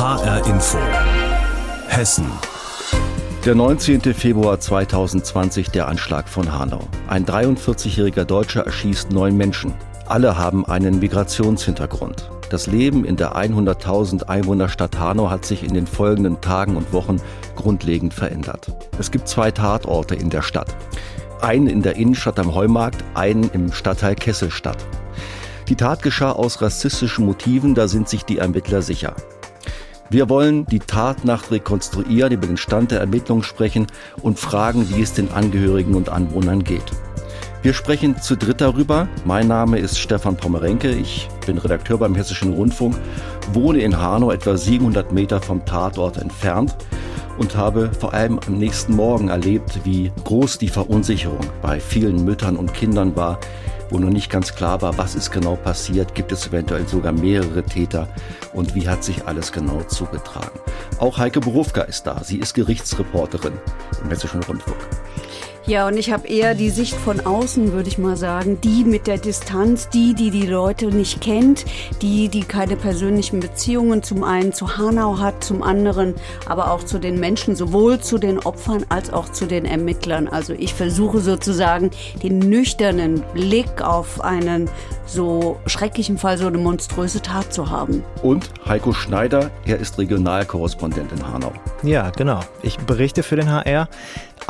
HR Info. Hessen. Der 19. Februar 2020 der Anschlag von Hanau. Ein 43-jähriger Deutscher erschießt neun Menschen. Alle haben einen Migrationshintergrund. Das Leben in der 100.000 Einwohnerstadt Hanau hat sich in den folgenden Tagen und Wochen grundlegend verändert. Es gibt zwei Tatorte in der Stadt. Einen in der Innenstadt am Heumarkt, einen im Stadtteil Kesselstadt. Die Tat geschah aus rassistischen Motiven, da sind sich die Ermittler sicher. Wir wollen die Tatnacht rekonstruieren, über den Stand der Ermittlungen sprechen und fragen, wie es den Angehörigen und Anwohnern geht. Wir sprechen zu dritt darüber. Mein Name ist Stefan Pomerenke. Ich bin Redakteur beim Hessischen Rundfunk, wohne in Hanau etwa 700 Meter vom Tatort entfernt und habe vor allem am nächsten Morgen erlebt, wie groß die Verunsicherung bei vielen Müttern und Kindern war, wo noch nicht ganz klar war, was ist genau passiert, gibt es eventuell sogar mehrere Täter und wie hat sich alles genau zugetragen. Auch Heike Berufka ist da. Sie ist Gerichtsreporterin im Hessischen Rundfunk. Ja, und ich habe eher die Sicht von außen, würde ich mal sagen. Die mit der Distanz, die, die die Leute nicht kennt, die, die keine persönlichen Beziehungen zum einen zu Hanau hat, zum anderen aber auch zu den Menschen, sowohl zu den Opfern als auch zu den Ermittlern. Also ich versuche sozusagen den nüchternen Blick auf einen so schrecklichen Fall, so eine monströse Tat zu haben. Und Heiko Schneider, er ist Regionalkorrespondent in Hanau. Ja, genau. Ich berichte für den HR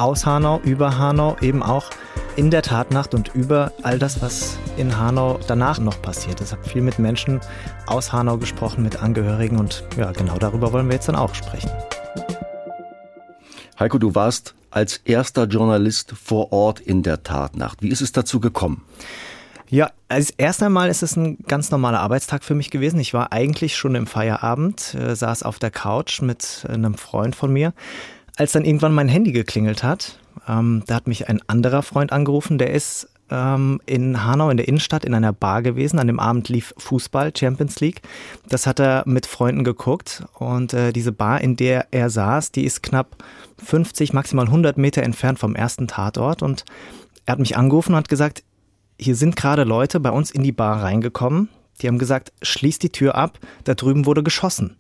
aus Hanau, über Hanau, eben auch in der Tatnacht und über all das, was in Hanau danach noch passiert ist. Ich habe viel mit Menschen aus Hanau gesprochen, mit Angehörigen und ja, genau darüber wollen wir jetzt dann auch sprechen. Heiko, du warst als erster Journalist vor Ort in der Tatnacht. Wie ist es dazu gekommen? Ja, als erst einmal ist es ein ganz normaler Arbeitstag für mich gewesen. Ich war eigentlich schon im Feierabend, äh, saß auf der Couch mit einem Freund von mir als dann irgendwann mein Handy geklingelt hat, ähm, da hat mich ein anderer Freund angerufen, der ist ähm, in Hanau in der Innenstadt in einer Bar gewesen. An dem Abend lief Fußball, Champions League. Das hat er mit Freunden geguckt und äh, diese Bar, in der er saß, die ist knapp 50, maximal 100 Meter entfernt vom ersten Tatort und er hat mich angerufen und hat gesagt, hier sind gerade Leute bei uns in die Bar reingekommen. Die haben gesagt, schließ die Tür ab, da drüben wurde geschossen.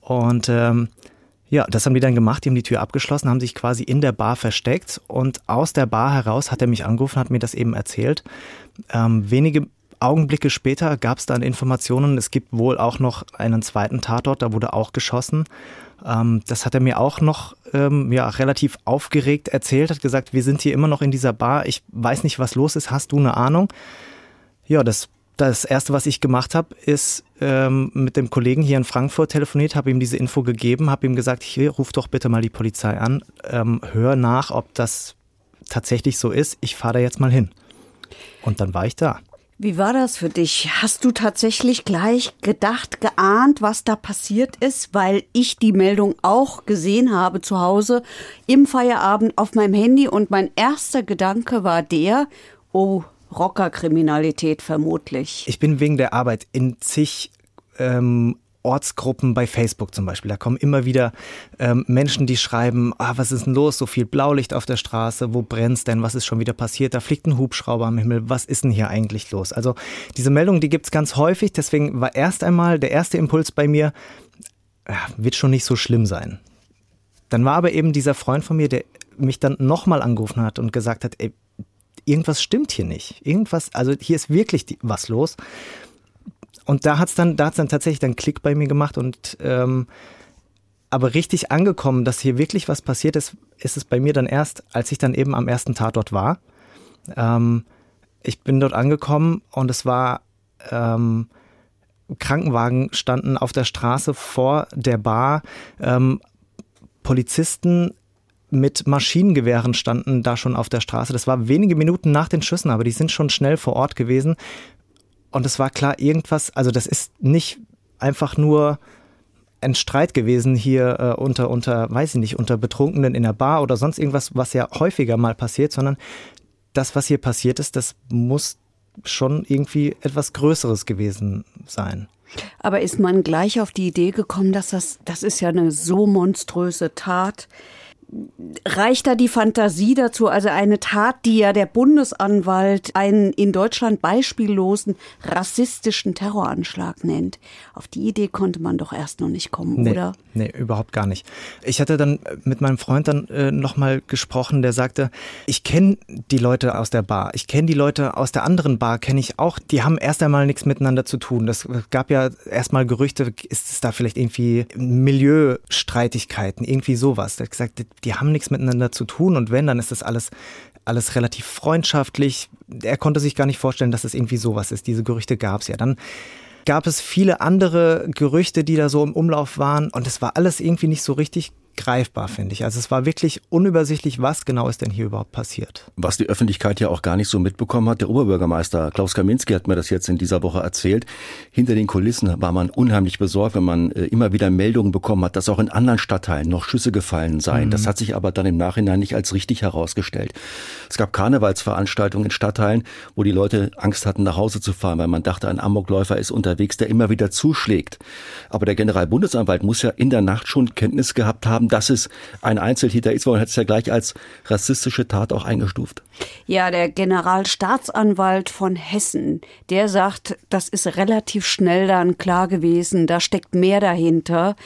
Und ähm, ja, das haben die dann gemacht. Die haben die Tür abgeschlossen, haben sich quasi in der Bar versteckt und aus der Bar heraus hat er mich angerufen, hat mir das eben erzählt. Ähm, wenige Augenblicke später gab es dann Informationen, es gibt wohl auch noch einen zweiten Tatort, da wurde auch geschossen. Ähm, das hat er mir auch noch ähm, ja, relativ aufgeregt erzählt, hat gesagt, wir sind hier immer noch in dieser Bar, ich weiß nicht, was los ist, hast du eine Ahnung? Ja, das das erste, was ich gemacht habe, ist ähm, mit dem Kollegen hier in Frankfurt telefoniert, habe ihm diese Info gegeben, habe ihm gesagt, hier ruf doch bitte mal die Polizei an, ähm, hör nach, ob das tatsächlich so ist. Ich fahre da jetzt mal hin. Und dann war ich da. Wie war das für dich? Hast du tatsächlich gleich gedacht, geahnt, was da passiert ist, weil ich die Meldung auch gesehen habe zu Hause im Feierabend auf meinem Handy und mein erster Gedanke war der, oh, Rockerkriminalität vermutlich. Ich bin wegen der Arbeit in zig ähm, Ortsgruppen bei Facebook zum Beispiel. Da kommen immer wieder ähm, Menschen, die schreiben, ah, was ist denn los? So viel Blaulicht auf der Straße, wo brennt's denn? Was ist schon wieder passiert? Da fliegt ein Hubschrauber am Himmel. Was ist denn hier eigentlich los? Also diese Meldung, die gibt's ganz häufig. Deswegen war erst einmal der erste Impuls bei mir, ja, wird schon nicht so schlimm sein. Dann war aber eben dieser Freund von mir, der mich dann nochmal angerufen hat und gesagt hat, ey, irgendwas stimmt hier nicht. Irgendwas, also hier ist wirklich die, was los. Und da hat's dann, da dann tatsächlich dann Klick bei mir gemacht und ähm, aber richtig angekommen, dass hier wirklich was passiert ist, ist es bei mir dann erst, als ich dann eben am ersten Tatort war. Ähm, ich bin dort angekommen und es war ähm, Krankenwagen standen auf der Straße vor der Bar. Ähm, Polizisten mit Maschinengewehren standen da schon auf der Straße. Das war wenige Minuten nach den Schüssen, aber die sind schon schnell vor Ort gewesen. Und es war klar, irgendwas, also das ist nicht einfach nur ein Streit gewesen hier äh, unter, unter, weiß ich nicht, unter Betrunkenen in der Bar oder sonst irgendwas, was ja häufiger mal passiert, sondern das, was hier passiert ist, das muss schon irgendwie etwas Größeres gewesen sein. Aber ist man gleich auf die Idee gekommen, dass das, das ist ja eine so monströse Tat, reicht da die Fantasie dazu? Also eine Tat, die ja der Bundesanwalt einen in Deutschland beispiellosen rassistischen Terroranschlag nennt. Auf die Idee konnte man doch erst noch nicht kommen, nee, oder? Nee, überhaupt gar nicht. Ich hatte dann mit meinem Freund dann äh, nochmal gesprochen, der sagte, ich kenne die Leute aus der Bar, ich kenne die Leute aus der anderen Bar, kenne ich auch, die haben erst einmal nichts miteinander zu tun. Das gab ja erstmal Gerüchte, ist es da vielleicht irgendwie Milieustreitigkeiten, irgendwie sowas. Der hat gesagt, die haben nichts miteinander zu tun und wenn, dann ist das alles alles relativ freundschaftlich. Er konnte sich gar nicht vorstellen, dass es irgendwie sowas ist. Diese Gerüchte gab es ja. Dann gab es viele andere Gerüchte, die da so im Umlauf waren und es war alles irgendwie nicht so richtig greifbar, finde ich. Also es war wirklich unübersichtlich, was genau ist denn hier überhaupt passiert. Was die Öffentlichkeit ja auch gar nicht so mitbekommen hat, der Oberbürgermeister Klaus Kaminski hat mir das jetzt in dieser Woche erzählt. Hinter den Kulissen war man unheimlich besorgt, wenn man äh, immer wieder Meldungen bekommen hat, dass auch in anderen Stadtteilen noch Schüsse gefallen seien. Mhm. Das hat sich aber dann im Nachhinein nicht als richtig herausgestellt. Es gab Karnevalsveranstaltungen in Stadtteilen, wo die Leute Angst hatten, nach Hause zu fahren, weil man dachte, ein Amokläufer ist unterwegs, der immer wieder zuschlägt. Aber der Generalbundesanwalt muss ja in der Nacht schon Kenntnis gehabt haben, haben, dass es ein Einzeltäter ist, weil man hat es ja gleich als rassistische Tat auch eingestuft. Ja, der Generalstaatsanwalt von Hessen, der sagt, das ist relativ schnell dann klar gewesen, da steckt mehr dahinter.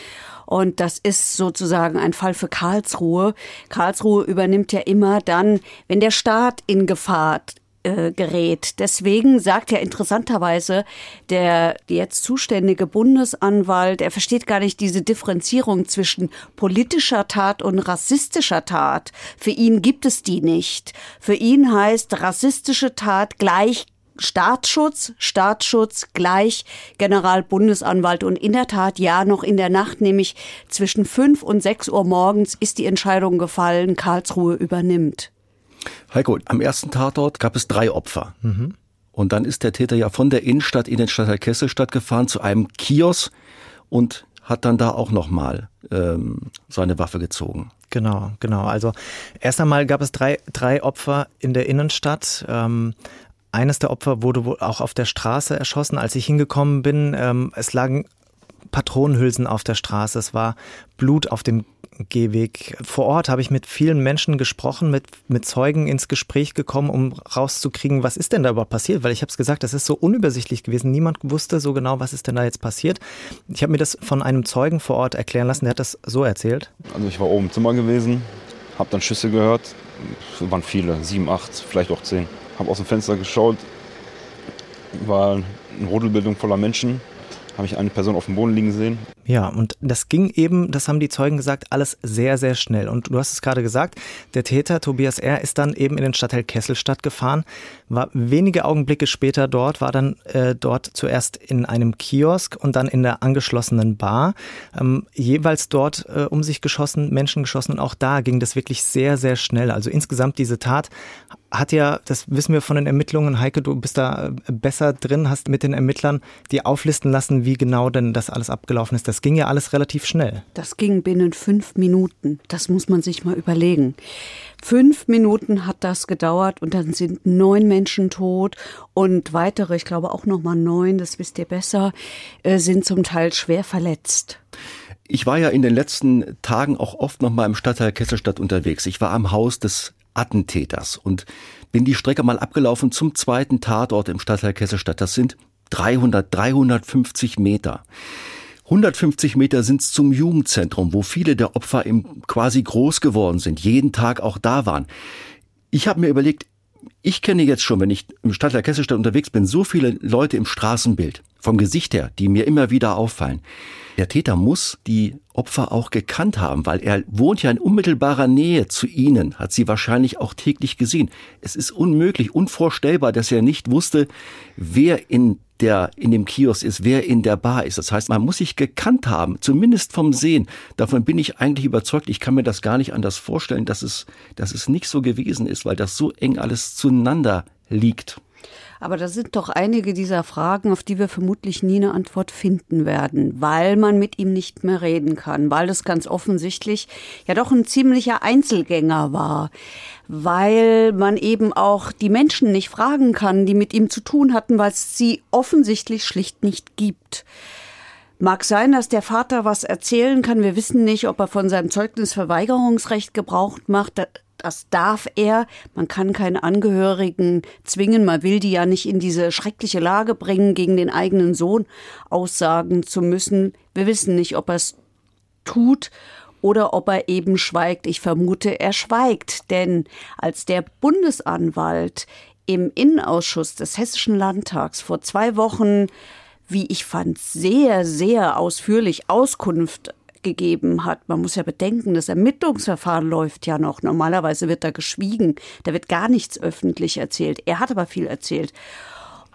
Und das ist sozusagen ein Fall für Karlsruhe. Karlsruhe übernimmt ja immer dann, wenn der Staat in Gefahr äh, gerät. Deswegen sagt ja interessanterweise der jetzt zuständige Bundesanwalt, er versteht gar nicht diese Differenzierung zwischen politischer Tat und rassistischer Tat. Für ihn gibt es die nicht. Für ihn heißt rassistische Tat gleich Staatsschutz, Staatsschutz gleich Generalbundesanwalt. Und in der Tat, ja, noch in der Nacht, nämlich zwischen fünf und sechs Uhr morgens, ist die Entscheidung gefallen, Karlsruhe übernimmt. Heiko, am ersten Tatort gab es drei Opfer. Mhm. Und dann ist der Täter ja von der Innenstadt in den Stadtteil Kesselstadt gefahren zu einem Kiosk und hat dann da auch nochmal ähm, seine Waffe gezogen. Genau, genau. Also erst einmal gab es drei, drei Opfer in der Innenstadt. Ähm, eines der Opfer wurde wohl auch auf der Straße erschossen, als ich hingekommen bin. Ähm, es lagen Patronenhülsen auf der Straße, es war Blut auf dem Gehweg. Vor Ort habe ich mit vielen Menschen gesprochen, mit, mit Zeugen ins Gespräch gekommen, um rauszukriegen, was ist denn da überhaupt passiert? Weil ich habe es gesagt, das ist so unübersichtlich gewesen. Niemand wusste so genau, was ist denn da jetzt passiert. Ich habe mir das von einem Zeugen vor Ort erklären lassen, der hat das so erzählt. Also ich war oben im Zimmer gewesen, habe dann Schüsse gehört. Es waren viele, sieben, acht, vielleicht auch zehn. Habe aus dem Fenster geschaut, war eine Rodelbildung voller Menschen habe ich eine Person auf dem Boden liegen sehen. Ja, und das ging eben, das haben die Zeugen gesagt, alles sehr, sehr schnell. Und du hast es gerade gesagt, der Täter Tobias R. ist dann eben in den Stadtteil Kesselstadt gefahren, war wenige Augenblicke später dort, war dann äh, dort zuerst in einem Kiosk und dann in der angeschlossenen Bar. Ähm, jeweils dort äh, um sich geschossen, Menschen geschossen und auch da ging das wirklich sehr, sehr schnell. Also insgesamt diese Tat hat ja, das wissen wir von den Ermittlungen, Heike, du bist da äh, besser drin, hast mit den Ermittlern die auflisten lassen, wie genau denn das alles abgelaufen ist. Das ging ja alles relativ schnell. Das ging binnen fünf Minuten. Das muss man sich mal überlegen. Fünf Minuten hat das gedauert und dann sind neun Menschen tot und weitere, ich glaube auch noch mal neun, das wisst ihr besser, äh, sind zum Teil schwer verletzt. Ich war ja in den letzten Tagen auch oft noch mal im Stadtteil Kesselstadt unterwegs. Ich war am Haus des Attentäters und bin die Strecke mal abgelaufen zum zweiten Tatort im Stadtteil Kesselstadt. Das sind 300, 350 Meter. 150 Meter sind es zum Jugendzentrum, wo viele der Opfer im quasi groß geworden sind, jeden Tag auch da waren. Ich habe mir überlegt, ich kenne jetzt schon, wenn ich im Stadtteil Kesselstadt unterwegs bin, so viele Leute im Straßenbild, vom Gesicht her, die mir immer wieder auffallen. Der Täter muss die Opfer auch gekannt haben, weil er wohnt ja in unmittelbarer Nähe zu ihnen, hat sie wahrscheinlich auch täglich gesehen. Es ist unmöglich, unvorstellbar, dass er nicht wusste, wer in der in dem Kiosk ist, wer in der Bar ist. Das heißt, man muss sich gekannt haben, zumindest vom Sehen. Davon bin ich eigentlich überzeugt. Ich kann mir das gar nicht anders vorstellen, dass es, dass es nicht so gewesen ist, weil das so eng alles zueinander liegt. Aber das sind doch einige dieser Fragen, auf die wir vermutlich nie eine Antwort finden werden, weil man mit ihm nicht mehr reden kann, weil das ganz offensichtlich ja doch ein ziemlicher Einzelgänger war, weil man eben auch die Menschen nicht fragen kann, die mit ihm zu tun hatten, weil es sie offensichtlich schlicht nicht gibt. Mag sein, dass der Vater was erzählen kann. Wir wissen nicht, ob er von seinem Zeugnisverweigerungsrecht Gebrauch macht. Das darf er. Man kann keine Angehörigen zwingen. Man will die ja nicht in diese schreckliche Lage bringen, gegen den eigenen Sohn aussagen zu müssen. Wir wissen nicht, ob er es tut oder ob er eben schweigt. Ich vermute, er schweigt, denn als der Bundesanwalt im Innenausschuss des Hessischen Landtags vor zwei Wochen wie ich fand, sehr, sehr ausführlich Auskunft gegeben hat. Man muss ja bedenken, das Ermittlungsverfahren läuft ja noch. Normalerweise wird da geschwiegen, da wird gar nichts öffentlich erzählt. Er hat aber viel erzählt.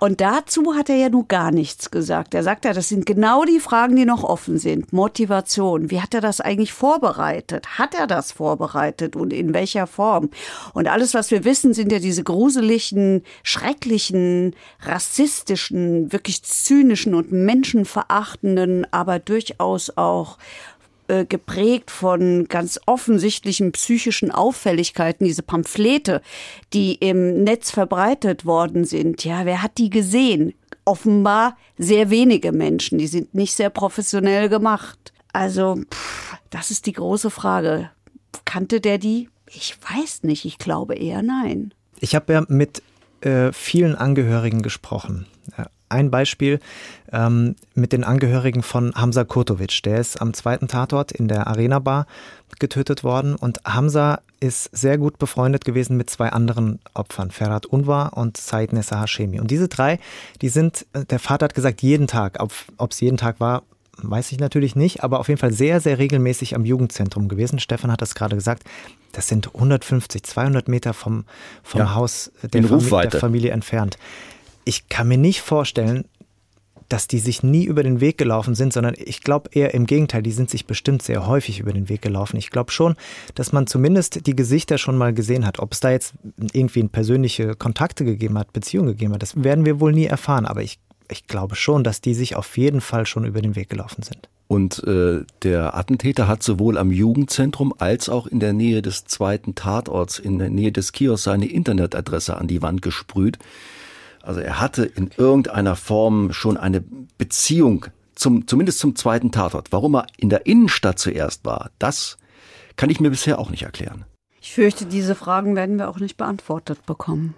Und dazu hat er ja nun gar nichts gesagt. Er sagt ja, das sind genau die Fragen, die noch offen sind. Motivation. Wie hat er das eigentlich vorbereitet? Hat er das vorbereitet und in welcher Form? Und alles, was wir wissen, sind ja diese gruseligen, schrecklichen, rassistischen, wirklich zynischen und menschenverachtenden, aber durchaus auch äh, geprägt von ganz offensichtlichen psychischen Auffälligkeiten, diese Pamphlete, die im Netz verbreitet worden sind. Ja, wer hat die gesehen? Offenbar sehr wenige Menschen. Die sind nicht sehr professionell gemacht. Also, pff, das ist die große Frage. Kannte der die? Ich weiß nicht. Ich glaube eher nein. Ich habe ja mit äh, vielen Angehörigen gesprochen. Ein Beispiel ähm, mit den Angehörigen von Hamza Kurtovic. Der ist am zweiten Tatort in der Arena Bar getötet worden und Hamza ist sehr gut befreundet gewesen mit zwei anderen Opfern, Ferhat Unvar und Said Nessa Hashemi. Und diese drei, die sind, äh, der Vater hat gesagt, jeden Tag, ob es jeden Tag war, weiß ich natürlich nicht, aber auf jeden Fall sehr, sehr regelmäßig am Jugendzentrum gewesen. Stefan hat das gerade gesagt. Das sind 150, 200 Meter vom, vom ja, Haus der, Fam der Familie entfernt ich kann mir nicht vorstellen, dass die sich nie über den Weg gelaufen sind, sondern ich glaube eher im Gegenteil, die sind sich bestimmt sehr häufig über den Weg gelaufen. Ich glaube schon, dass man zumindest die Gesichter schon mal gesehen hat. Ob es da jetzt irgendwie persönliche Kontakte gegeben hat, Beziehungen gegeben hat, das werden wir wohl nie erfahren. Aber ich, ich glaube schon, dass die sich auf jeden Fall schon über den Weg gelaufen sind. Und äh, der Attentäter hat sowohl am Jugendzentrum als auch in der Nähe des zweiten Tatorts, in der Nähe des Kiosks, seine Internetadresse an die Wand gesprüht. Also er hatte in irgendeiner Form schon eine Beziehung zum, zumindest zum zweiten Tatort. Warum er in der Innenstadt zuerst war, das kann ich mir bisher auch nicht erklären. Ich fürchte, diese Fragen werden wir auch nicht beantwortet bekommen.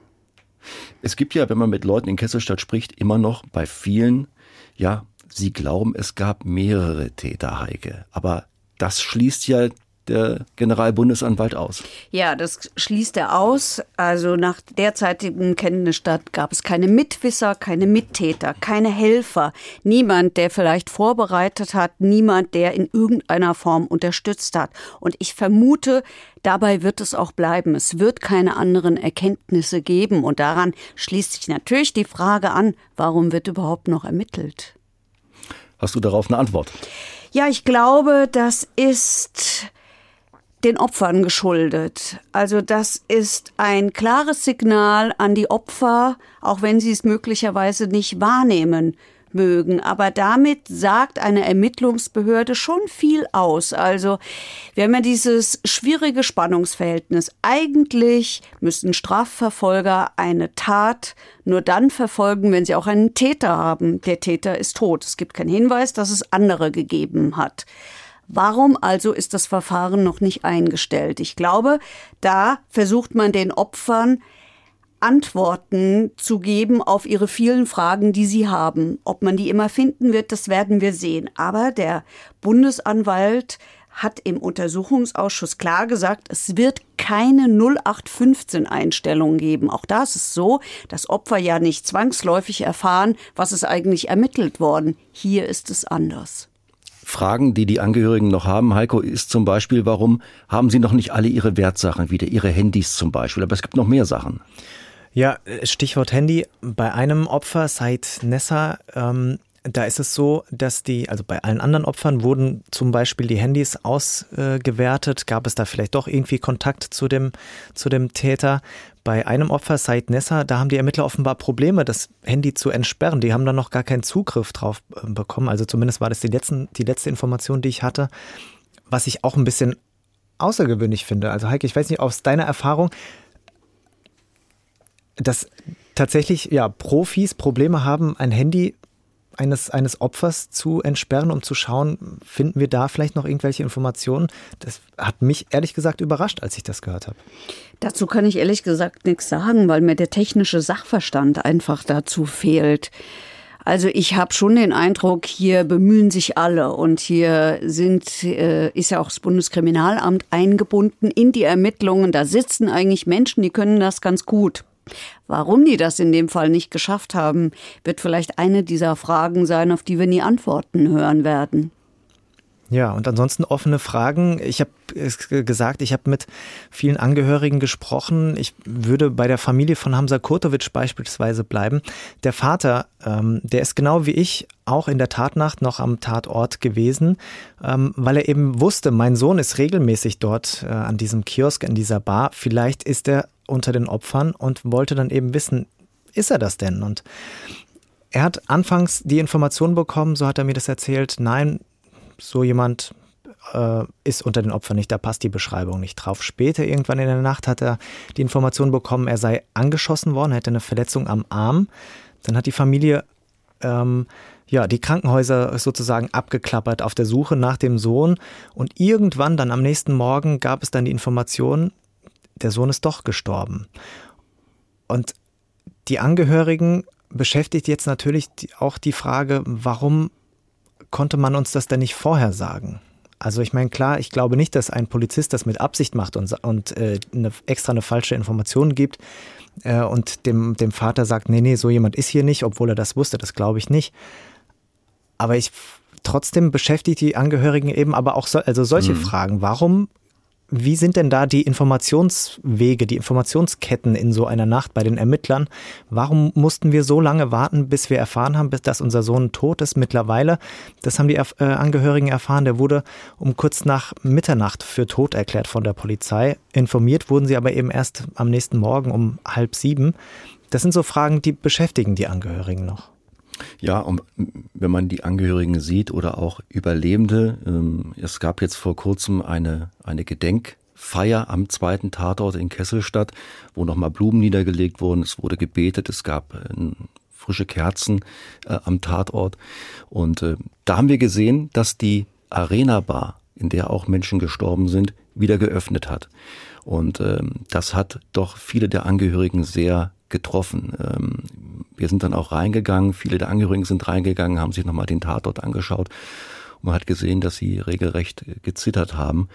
Es gibt ja, wenn man mit Leuten in Kesselstadt spricht, immer noch bei vielen, ja, sie glauben, es gab mehrere Täter, Heike. Aber das schließt ja der Generalbundesanwalt aus. Ja, das schließt er aus. Also nach derzeitigem Kenntnisstand gab es keine Mitwisser, keine Mittäter, keine Helfer, niemand, der vielleicht vorbereitet hat, niemand, der in irgendeiner Form unterstützt hat. Und ich vermute, dabei wird es auch bleiben. Es wird keine anderen Erkenntnisse geben. Und daran schließt sich natürlich die Frage an, warum wird überhaupt noch ermittelt? Hast du darauf eine Antwort? Ja, ich glaube, das ist den Opfern geschuldet. Also das ist ein klares Signal an die Opfer, auch wenn sie es möglicherweise nicht wahrnehmen mögen. Aber damit sagt eine Ermittlungsbehörde schon viel aus. Also wir haben ja dieses schwierige Spannungsverhältnis. Eigentlich müssen Strafverfolger eine Tat nur dann verfolgen, wenn sie auch einen Täter haben. Der Täter ist tot. Es gibt keinen Hinweis, dass es andere gegeben hat. Warum also ist das Verfahren noch nicht eingestellt? Ich glaube, da versucht man den Opfern Antworten zu geben auf ihre vielen Fragen, die sie haben. Ob man die immer finden wird, das werden wir sehen. Aber der Bundesanwalt hat im Untersuchungsausschuss klar gesagt, es wird keine 0815-Einstellung geben. Auch da ist es so, dass Opfer ja nicht zwangsläufig erfahren, was ist eigentlich ermittelt worden. Hier ist es anders. Fragen, die die Angehörigen noch haben, Heiko, ist zum Beispiel, warum haben sie noch nicht alle ihre Wertsachen wieder, ihre Handys zum Beispiel? Aber es gibt noch mehr Sachen. Ja, Stichwort Handy. Bei einem Opfer, Said Nessa, ähm, da ist es so, dass die, also bei allen anderen Opfern wurden zum Beispiel die Handys ausgewertet. Gab es da vielleicht doch irgendwie Kontakt zu dem, zu dem Täter? Bei einem Opfer, Said Nessa, da haben die Ermittler offenbar Probleme, das Handy zu entsperren. Die haben da noch gar keinen Zugriff drauf äh, bekommen. Also zumindest war das die, letzten, die letzte Information, die ich hatte. Was ich auch ein bisschen außergewöhnlich finde. Also Heike, ich weiß nicht, aus deiner Erfahrung, dass tatsächlich ja Profis Probleme haben, ein Handy eines, eines Opfers zu entsperren, um zu schauen, finden wir da vielleicht noch irgendwelche Informationen? Das hat mich ehrlich gesagt überrascht, als ich das gehört habe. Dazu kann ich ehrlich gesagt nichts sagen, weil mir der technische Sachverstand einfach dazu fehlt. Also ich habe schon den Eindruck, hier bemühen sich alle und hier sind, äh, ist ja auch das Bundeskriminalamt eingebunden in die Ermittlungen. Da sitzen eigentlich Menschen, die können das ganz gut. Warum die das in dem Fall nicht geschafft haben, wird vielleicht eine dieser Fragen sein, auf die wir nie Antworten hören werden. Ja, und ansonsten offene Fragen. Ich habe gesagt, ich habe mit vielen Angehörigen gesprochen. Ich würde bei der Familie von Hamza Kurtovic beispielsweise bleiben. Der Vater, ähm, der ist genau wie ich auch in der Tatnacht noch am Tatort gewesen, ähm, weil er eben wusste, mein Sohn ist regelmäßig dort äh, an diesem Kiosk, in dieser Bar. Vielleicht ist er unter den Opfern und wollte dann eben wissen, ist er das denn? Und er hat anfangs die Information bekommen, so hat er mir das erzählt, nein, so jemand äh, ist unter den Opfern nicht, da passt die Beschreibung nicht drauf. Später, irgendwann in der Nacht, hat er die Information bekommen, er sei angeschossen worden, er hätte eine Verletzung am Arm. Dann hat die Familie ähm, ja, die Krankenhäuser sozusagen abgeklappert auf der Suche nach dem Sohn. Und irgendwann dann am nächsten Morgen gab es dann die Information, der Sohn ist doch gestorben. Und die Angehörigen beschäftigt jetzt natürlich auch die Frage, warum konnte man uns das denn nicht vorher sagen? Also ich meine, klar, ich glaube nicht, dass ein Polizist das mit Absicht macht und, und äh, eine, extra eine falsche Information gibt äh, und dem, dem Vater sagt, nee, nee, so jemand ist hier nicht, obwohl er das wusste, das glaube ich nicht. Aber ich trotzdem beschäftigt die Angehörigen eben aber auch so, also solche mhm. Fragen. Warum wie sind denn da die Informationswege, die Informationsketten in so einer Nacht bei den Ermittlern? Warum mussten wir so lange warten, bis wir erfahren haben, dass unser Sohn tot ist? Mittlerweile, das haben die äh, Angehörigen erfahren, der wurde um kurz nach Mitternacht für tot erklärt von der Polizei. Informiert wurden sie aber eben erst am nächsten Morgen um halb sieben. Das sind so Fragen, die beschäftigen die Angehörigen noch. Ja, und wenn man die Angehörigen sieht oder auch Überlebende, ähm, es gab jetzt vor kurzem eine, eine Gedenkfeier am zweiten Tatort in Kesselstadt, wo nochmal Blumen niedergelegt wurden, es wurde gebetet, es gab äh, frische Kerzen äh, am Tatort. Und äh, da haben wir gesehen, dass die Arena Bar, in der auch Menschen gestorben sind, wieder geöffnet hat. Und ähm, das hat doch viele der Angehörigen sehr getroffen. Ähm, wir sind dann auch reingegangen, viele der Angehörigen sind reingegangen, haben sich nochmal den Tatort angeschaut und man hat gesehen, dass sie regelrecht gezittert haben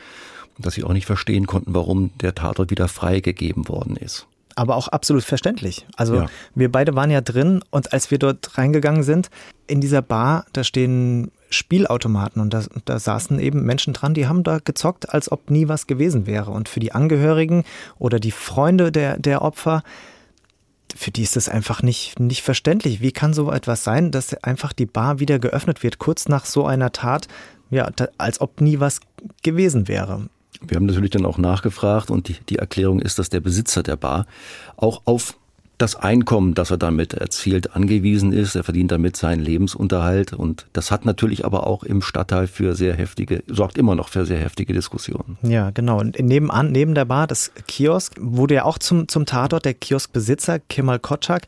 und dass sie auch nicht verstehen konnten, warum der Tatort wieder freigegeben worden ist aber auch absolut verständlich. Also ja. wir beide waren ja drin und als wir dort reingegangen sind, in dieser Bar, da stehen Spielautomaten und da, da, saßen eben Menschen dran, die haben da gezockt, als ob nie was gewesen wäre. Und für die Angehörigen oder die Freunde der, der Opfer, für die ist das einfach nicht, nicht verständlich. Wie kann so etwas sein, dass einfach die Bar wieder geöffnet wird, kurz nach so einer Tat, ja, da, als ob nie was gewesen wäre? Wir haben natürlich dann auch nachgefragt und die, die Erklärung ist, dass der Besitzer der Bar auch auf das Einkommen, das er damit erzielt, angewiesen ist. Er verdient damit seinen Lebensunterhalt und das hat natürlich aber auch im Stadtteil für sehr heftige, sorgt immer noch für sehr heftige Diskussionen. Ja, genau. Und nebenan, neben der Bar, das Kiosk, wurde ja auch zum, zum Tatort der Kioskbesitzer, Kemal Kotschak,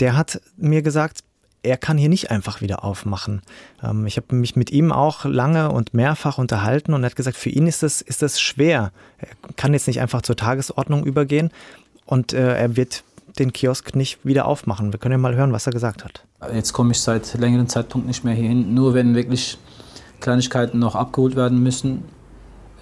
der hat mir gesagt, er kann hier nicht einfach wieder aufmachen. Ähm, ich habe mich mit ihm auch lange und mehrfach unterhalten und er hat gesagt, für ihn ist das, ist das schwer. Er kann jetzt nicht einfach zur Tagesordnung übergehen und äh, er wird den Kiosk nicht wieder aufmachen. Wir können ja mal hören, was er gesagt hat. Jetzt komme ich seit längerem Zeitpunkt nicht mehr hierhin, nur wenn wirklich Kleinigkeiten noch abgeholt werden müssen,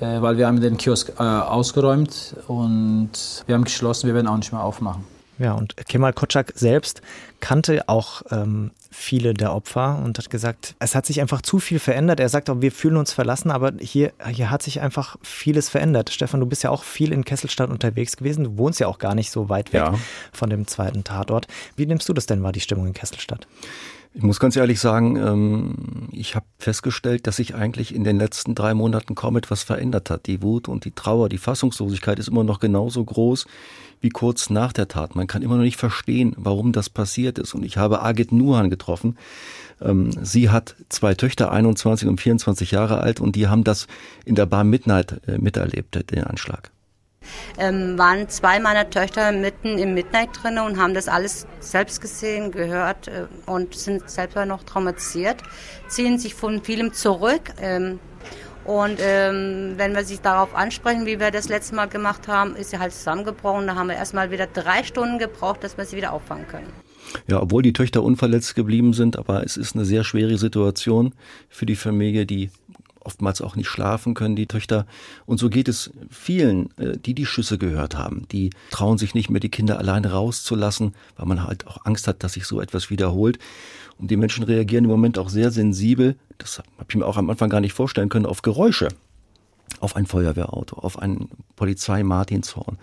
äh, weil wir haben den Kiosk äh, ausgeräumt und wir haben geschlossen, wir werden auch nicht mehr aufmachen. Ja, und Kemal Kotschak selbst kannte auch ähm, viele der Opfer und hat gesagt, es hat sich einfach zu viel verändert. Er sagt auch, wir fühlen uns verlassen, aber hier, hier hat sich einfach vieles verändert. Stefan, du bist ja auch viel in Kesselstadt unterwegs gewesen. Du wohnst ja auch gar nicht so weit weg ja. von dem zweiten Tatort. Wie nimmst du das denn, war die Stimmung in Kesselstadt? Ich muss ganz ehrlich sagen, ähm, ich habe festgestellt, dass sich eigentlich in den letzten drei Monaten kaum etwas verändert hat. Die Wut und die Trauer, die Fassungslosigkeit ist immer noch genauso groß wie kurz nach der Tat. Man kann immer noch nicht verstehen, warum das passiert ist. Und ich habe Agit Nuhan getroffen. Ähm, sie hat zwei Töchter, 21 und 24 Jahre alt, und die haben das in der Bar Midnight äh, miterlebt, den Anschlag. Ähm, waren zwei meiner Töchter mitten im Midnight drin und haben das alles selbst gesehen, gehört äh, und sind selber noch traumatisiert, ziehen sich von vielem zurück. Ähm, und ähm, wenn wir sich darauf ansprechen, wie wir das letzte Mal gemacht haben, ist sie halt zusammengebrochen. Da haben wir erstmal wieder drei Stunden gebraucht, dass wir sie wieder auffangen können. Ja, obwohl die Töchter unverletzt geblieben sind, aber es ist eine sehr schwere Situation für die Familie, die oftmals auch nicht schlafen können, die Töchter. Und so geht es vielen, äh, die die Schüsse gehört haben. Die trauen sich nicht mehr, die Kinder alleine rauszulassen, weil man halt auch Angst hat, dass sich so etwas wiederholt. Und die Menschen reagieren im Moment auch sehr sensibel, das habe ich mir auch am Anfang gar nicht vorstellen können, auf Geräusche. Auf ein Feuerwehrauto, auf ein Polizei-Martinshorn.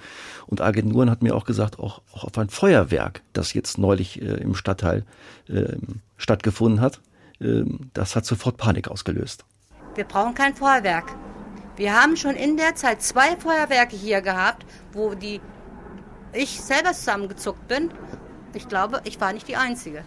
Und Agenturen hat mir auch gesagt, auch, auch auf ein Feuerwerk, das jetzt neulich äh, im Stadtteil äh, stattgefunden hat. Äh, das hat sofort Panik ausgelöst. Wir brauchen kein Feuerwerk. Wir haben schon in der Zeit zwei Feuerwerke hier gehabt, wo die ich selber zusammengezuckt bin. Ich glaube, ich war nicht die Einzige.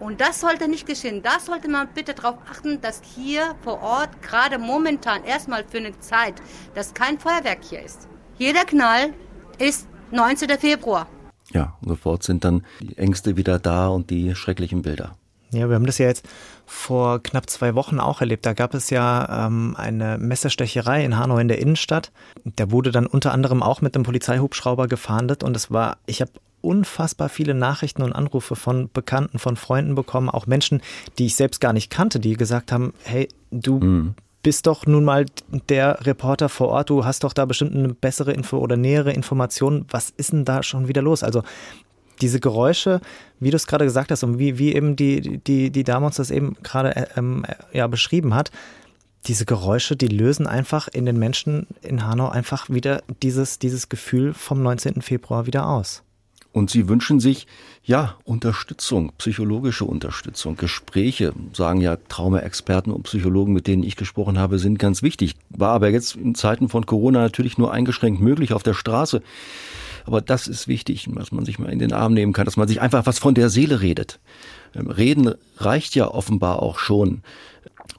Und das sollte nicht geschehen. Da sollte man bitte darauf achten, dass hier vor Ort gerade momentan erstmal für eine Zeit, dass kein Feuerwerk hier ist. Jeder Knall ist 19. Februar. Ja, sofort sind dann die Ängste wieder da und die schrecklichen Bilder. Ja, wir haben das ja jetzt vor knapp zwei Wochen auch erlebt. Da gab es ja ähm, eine Messerstecherei in Hanau in der Innenstadt. Da wurde dann unter anderem auch mit einem Polizeihubschrauber gefahndet und es war, ich habe unfassbar viele Nachrichten und Anrufe von Bekannten, von Freunden bekommen, auch Menschen, die ich selbst gar nicht kannte, die gesagt haben, hey, du mhm. bist doch nun mal der Reporter vor Ort, du hast doch da bestimmt eine bessere Info oder nähere Information. Was ist denn da schon wieder los? Also diese Geräusche, wie du es gerade gesagt hast und wie, wie eben die, die, die Dame uns das eben gerade äh, ähm, äh, ja, beschrieben hat, diese Geräusche, die lösen einfach in den Menschen in Hanau einfach wieder dieses, dieses Gefühl vom 19. Februar wieder aus. Und sie wünschen sich, ja, Unterstützung, psychologische Unterstützung, Gespräche, sagen ja Traumaexperten und Psychologen, mit denen ich gesprochen habe, sind ganz wichtig. War aber jetzt in Zeiten von Corona natürlich nur eingeschränkt möglich auf der Straße. Aber das ist wichtig, dass man sich mal in den Arm nehmen kann, dass man sich einfach was von der Seele redet. Ähm, reden reicht ja offenbar auch schon,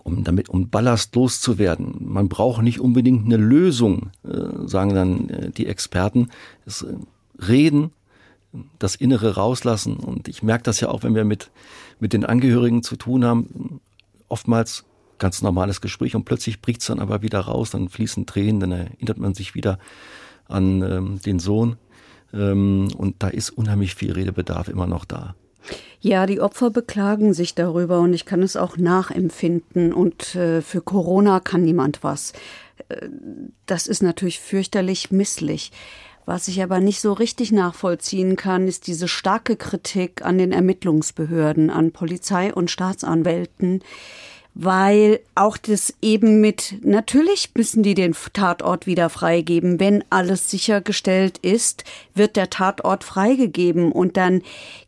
um damit, um Ballast loszuwerden. Man braucht nicht unbedingt eine Lösung, äh, sagen dann äh, die Experten. Das äh, Reden, das Innere rauslassen. Und ich merke das ja auch, wenn wir mit, mit den Angehörigen zu tun haben. Oftmals ganz normales Gespräch und plötzlich bricht es dann aber wieder raus, dann fließen Tränen, dann erinnert man sich wieder an ähm, den Sohn, und da ist unheimlich viel Redebedarf immer noch da. Ja, die Opfer beklagen sich darüber und ich kann es auch nachempfinden. Und äh, für Corona kann niemand was. Äh, das ist natürlich fürchterlich misslich. Was ich aber nicht so richtig nachvollziehen kann, ist diese starke Kritik an den Ermittlungsbehörden, an Polizei und Staatsanwälten, weil auch das eben mit, natürlich müssen die den Tatort wieder freigeben. Wenn alles sichergestellt ist, wird der Tatort freigegeben und dann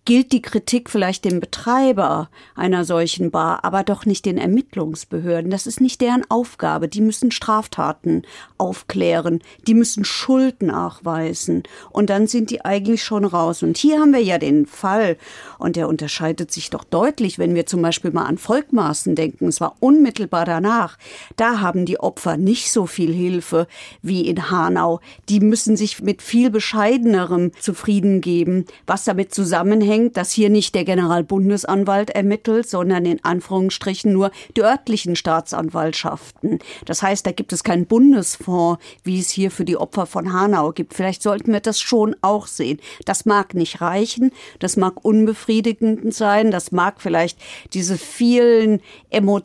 gilt die Kritik vielleicht dem Betreiber einer solchen Bar, aber doch nicht den Ermittlungsbehörden. Das ist nicht deren Aufgabe. Die müssen Straftaten aufklären, die müssen Schuld nachweisen und dann sind die eigentlich schon raus. Und hier haben wir ja den Fall und der unterscheidet sich doch deutlich, wenn wir zum Beispiel mal an Volkmaßen denken. War unmittelbar danach. Da haben die Opfer nicht so viel Hilfe wie in Hanau. Die müssen sich mit viel bescheidenerem zufrieden geben, was damit zusammenhängt, dass hier nicht der Generalbundesanwalt ermittelt, sondern in Anführungsstrichen nur die örtlichen Staatsanwaltschaften. Das heißt, da gibt es keinen Bundesfonds, wie es hier für die Opfer von Hanau gibt. Vielleicht sollten wir das schon auch sehen. Das mag nicht reichen, das mag unbefriedigend sein, das mag vielleicht diese vielen Emotionen,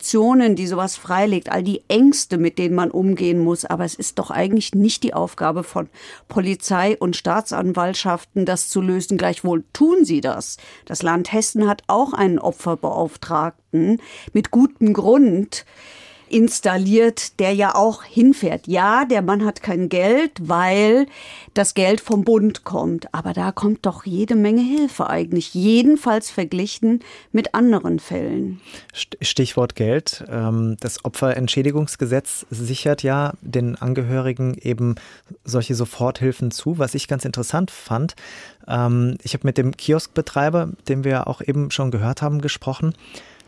die sowas freilegt, all die Ängste, mit denen man umgehen muss, aber es ist doch eigentlich nicht die Aufgabe von Polizei und Staatsanwaltschaften, das zu lösen. Gleichwohl tun sie das. Das Land Hessen hat auch einen Opferbeauftragten mit gutem Grund installiert, der ja auch hinfährt. Ja, der Mann hat kein Geld, weil das Geld vom Bund kommt. Aber da kommt doch jede Menge Hilfe eigentlich. Jedenfalls verglichen mit anderen Fällen. Stichwort Geld. Ähm, das Opferentschädigungsgesetz sichert ja den Angehörigen eben solche Soforthilfen zu. Was ich ganz interessant fand, ähm, ich habe mit dem Kioskbetreiber, den wir auch eben schon gehört haben, gesprochen.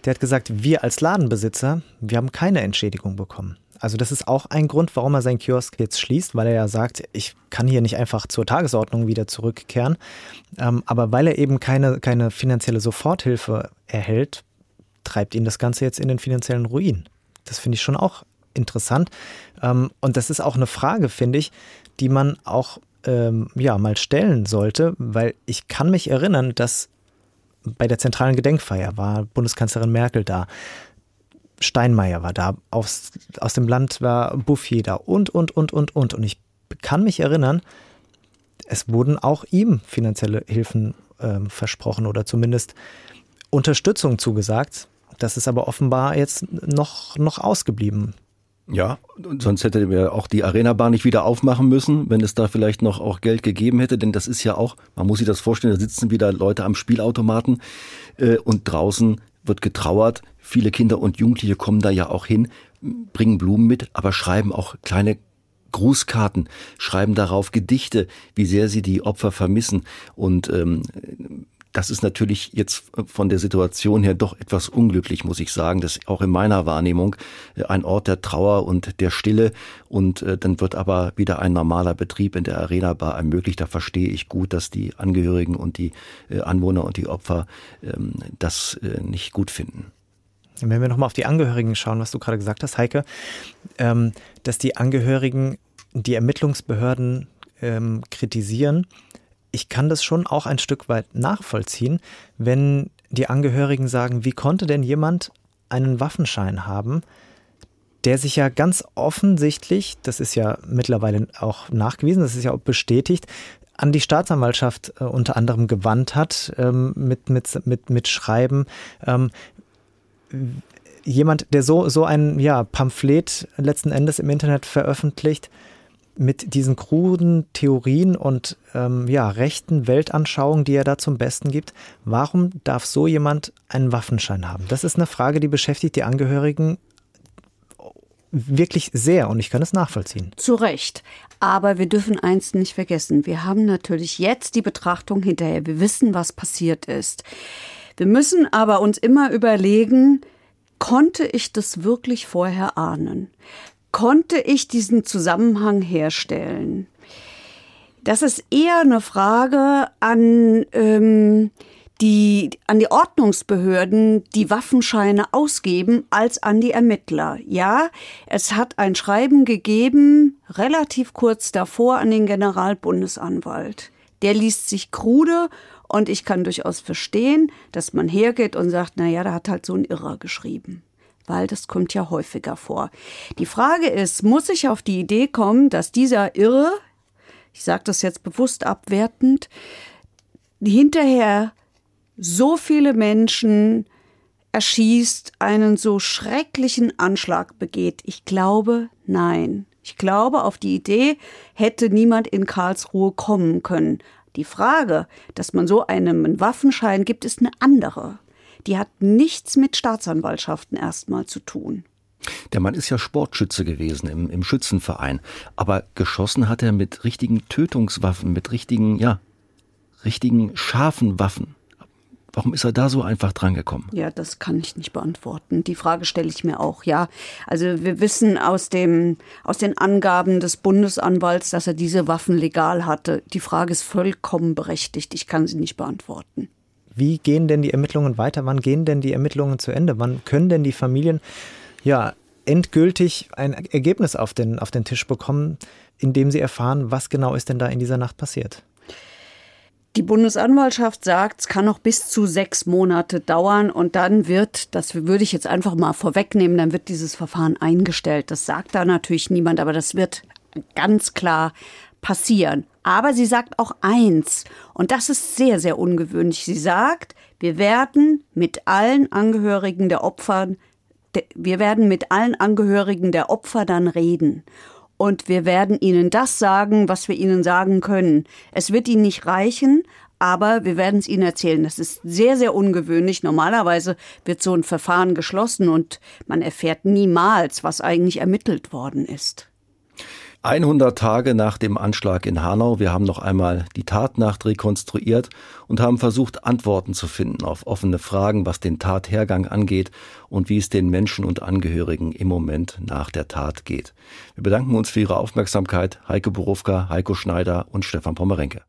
Der hat gesagt, wir als Ladenbesitzer, wir haben keine Entschädigung bekommen. Also das ist auch ein Grund, warum er seinen Kiosk jetzt schließt, weil er ja sagt, ich kann hier nicht einfach zur Tagesordnung wieder zurückkehren. Ähm, aber weil er eben keine, keine finanzielle Soforthilfe erhält, treibt ihn das Ganze jetzt in den finanziellen Ruin. Das finde ich schon auch interessant. Ähm, und das ist auch eine Frage, finde ich, die man auch ähm, ja, mal stellen sollte, weil ich kann mich erinnern, dass bei der zentralen Gedenkfeier war Bundeskanzlerin Merkel da. Steinmeier war da, aus, aus dem Land war Bouffier da und, und, und, und, und. Und ich kann mich erinnern, es wurden auch ihm finanzielle Hilfen äh, versprochen oder zumindest Unterstützung zugesagt. Das ist aber offenbar jetzt noch, noch ausgeblieben. Ja, sonst hätte wir auch die Arena-Bar nicht wieder aufmachen müssen, wenn es da vielleicht noch auch Geld gegeben hätte. Denn das ist ja auch, man muss sich das vorstellen, da sitzen wieder Leute am Spielautomaten äh, und draußen wird getrauert. Viele Kinder und Jugendliche kommen da ja auch hin, bringen Blumen mit, aber schreiben auch kleine Grußkarten, schreiben darauf Gedichte, wie sehr sie die Opfer vermissen. Und ähm, das ist natürlich jetzt von der Situation her doch etwas unglücklich, muss ich sagen. Das ist auch in meiner Wahrnehmung äh, ein Ort der Trauer und der Stille. Und äh, dann wird aber wieder ein normaler Betrieb in der Arena Bar ermöglicht. Da verstehe ich gut, dass die Angehörigen und die äh, Anwohner und die Opfer ähm, das nicht gut finden. Wenn wir nochmal auf die Angehörigen schauen, was du gerade gesagt hast, Heike, ähm, dass die Angehörigen die Ermittlungsbehörden ähm, kritisieren, ich kann das schon auch ein Stück weit nachvollziehen, wenn die Angehörigen sagen, wie konnte denn jemand einen Waffenschein haben, der sich ja ganz offensichtlich, das ist ja mittlerweile auch nachgewiesen, das ist ja auch bestätigt, an die Staatsanwaltschaft äh, unter anderem gewandt hat ähm, mit, mit, mit, mit Schreiben. Ähm, jemand, der so, so ein ja, Pamphlet letzten Endes im Internet veröffentlicht, mit diesen kruden Theorien und ähm, ja, rechten Weltanschauungen, die er da zum Besten gibt, warum darf so jemand einen Waffenschein haben? Das ist eine Frage, die beschäftigt die Angehörigen wirklich sehr und ich kann es nachvollziehen. Zu Recht. Aber wir dürfen eins nicht vergessen. Wir haben natürlich jetzt die Betrachtung hinterher. Wir wissen, was passiert ist. Wir müssen aber uns immer überlegen, konnte ich das wirklich vorher ahnen? Konnte ich diesen Zusammenhang herstellen? Das ist eher eine Frage an ähm, die an die Ordnungsbehörden die Waffenscheine ausgeben als an die Ermittler. Ja, es hat ein Schreiben gegeben, relativ kurz davor an den Generalbundesanwalt. Der liest sich krude und ich kann durchaus verstehen, dass man hergeht und sagt, na ja, da hat halt so ein Irrer geschrieben weil das kommt ja häufiger vor. Die Frage ist, muss ich auf die Idee kommen, dass dieser Irre, ich sage das jetzt bewusst abwertend, hinterher so viele Menschen erschießt, einen so schrecklichen Anschlag begeht? Ich glaube, nein. Ich glaube, auf die Idee hätte niemand in Karlsruhe kommen können. Die Frage, dass man so einem Waffenschein gibt, ist eine andere die hat nichts mit Staatsanwaltschaften erstmal zu tun. Der Mann ist ja Sportschütze gewesen im, im Schützenverein, aber geschossen hat er mit richtigen Tötungswaffen, mit richtigen, ja, richtigen scharfen Waffen. Warum ist er da so einfach drangekommen? Ja, das kann ich nicht beantworten. Die Frage stelle ich mir auch, ja. Also wir wissen aus, dem, aus den Angaben des Bundesanwalts, dass er diese Waffen legal hatte. Die Frage ist vollkommen berechtigt. Ich kann sie nicht beantworten. Wie gehen denn die Ermittlungen weiter? Wann gehen denn die Ermittlungen zu Ende? Wann können denn die Familien ja endgültig ein Ergebnis auf den, auf den Tisch bekommen, indem sie erfahren, was genau ist denn da in dieser Nacht passiert? Die Bundesanwaltschaft sagt, es kann noch bis zu sechs Monate dauern und dann wird, das würde ich jetzt einfach mal vorwegnehmen, dann wird dieses Verfahren eingestellt. Das sagt da natürlich niemand, aber das wird ganz klar passieren. Aber sie sagt auch eins, und das ist sehr, sehr ungewöhnlich. Sie sagt, wir werden mit allen Angehörigen der Opfer, wir werden mit allen Angehörigen der Opfer dann reden. Und wir werden ihnen das sagen, was wir ihnen sagen können. Es wird ihnen nicht reichen, aber wir werden es ihnen erzählen. Das ist sehr, sehr ungewöhnlich. Normalerweise wird so ein Verfahren geschlossen und man erfährt niemals, was eigentlich ermittelt worden ist. 100 Tage nach dem Anschlag in Hanau. Wir haben noch einmal die Tatnacht rekonstruiert und haben versucht, Antworten zu finden auf offene Fragen, was den Tathergang angeht und wie es den Menschen und Angehörigen im Moment nach der Tat geht. Wir bedanken uns für Ihre Aufmerksamkeit. Heike Borowka, Heiko Schneider und Stefan Pommerenke.